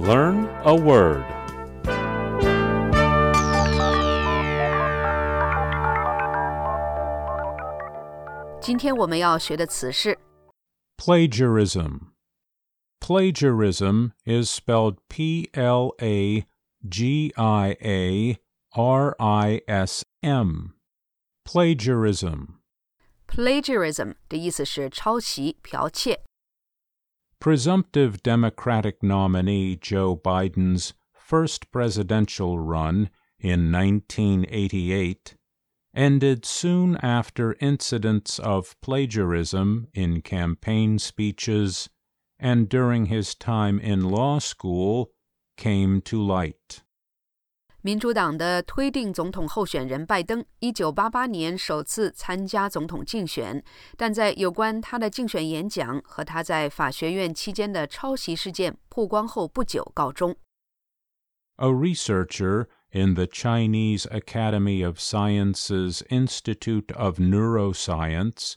Learn a word. 今天我们要学的词是 Plagiarism. Plagiarism is spelled P L A G I A R I S M. Plagiarism. plagiarism 的意思是抄袭、剽窃。 Presumptive Democratic nominee Joe Biden's first presidential run in 1988 ended soon after incidents of plagiarism in campaign speeches and during his time in law school came to light 民主党的推定总统候选人拜登，一九八八年首次参加总统竞选，但在有关他的竞选演讲和他在法学院期间的抄袭事件曝光后不久告终。 A researcher in the Chinese Academy of Sciences Institute of Neuroscience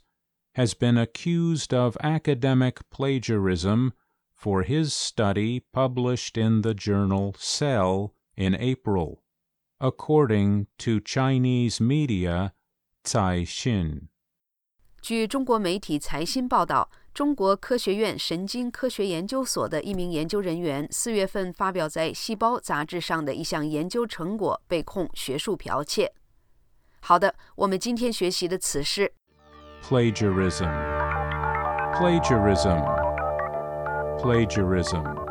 has been accused of academic plagiarism for his study published in the journal Cell in April, according to Chinese media Caixin. 据中国媒体财新报道，中国科学院神经科学研究所的一名研究人员四月份发表在《细胞》杂志上的一项研究成果被控学术剽窃。好的，我们今天学习的词是 Plagiarism. Plagiarism. Plagiarism.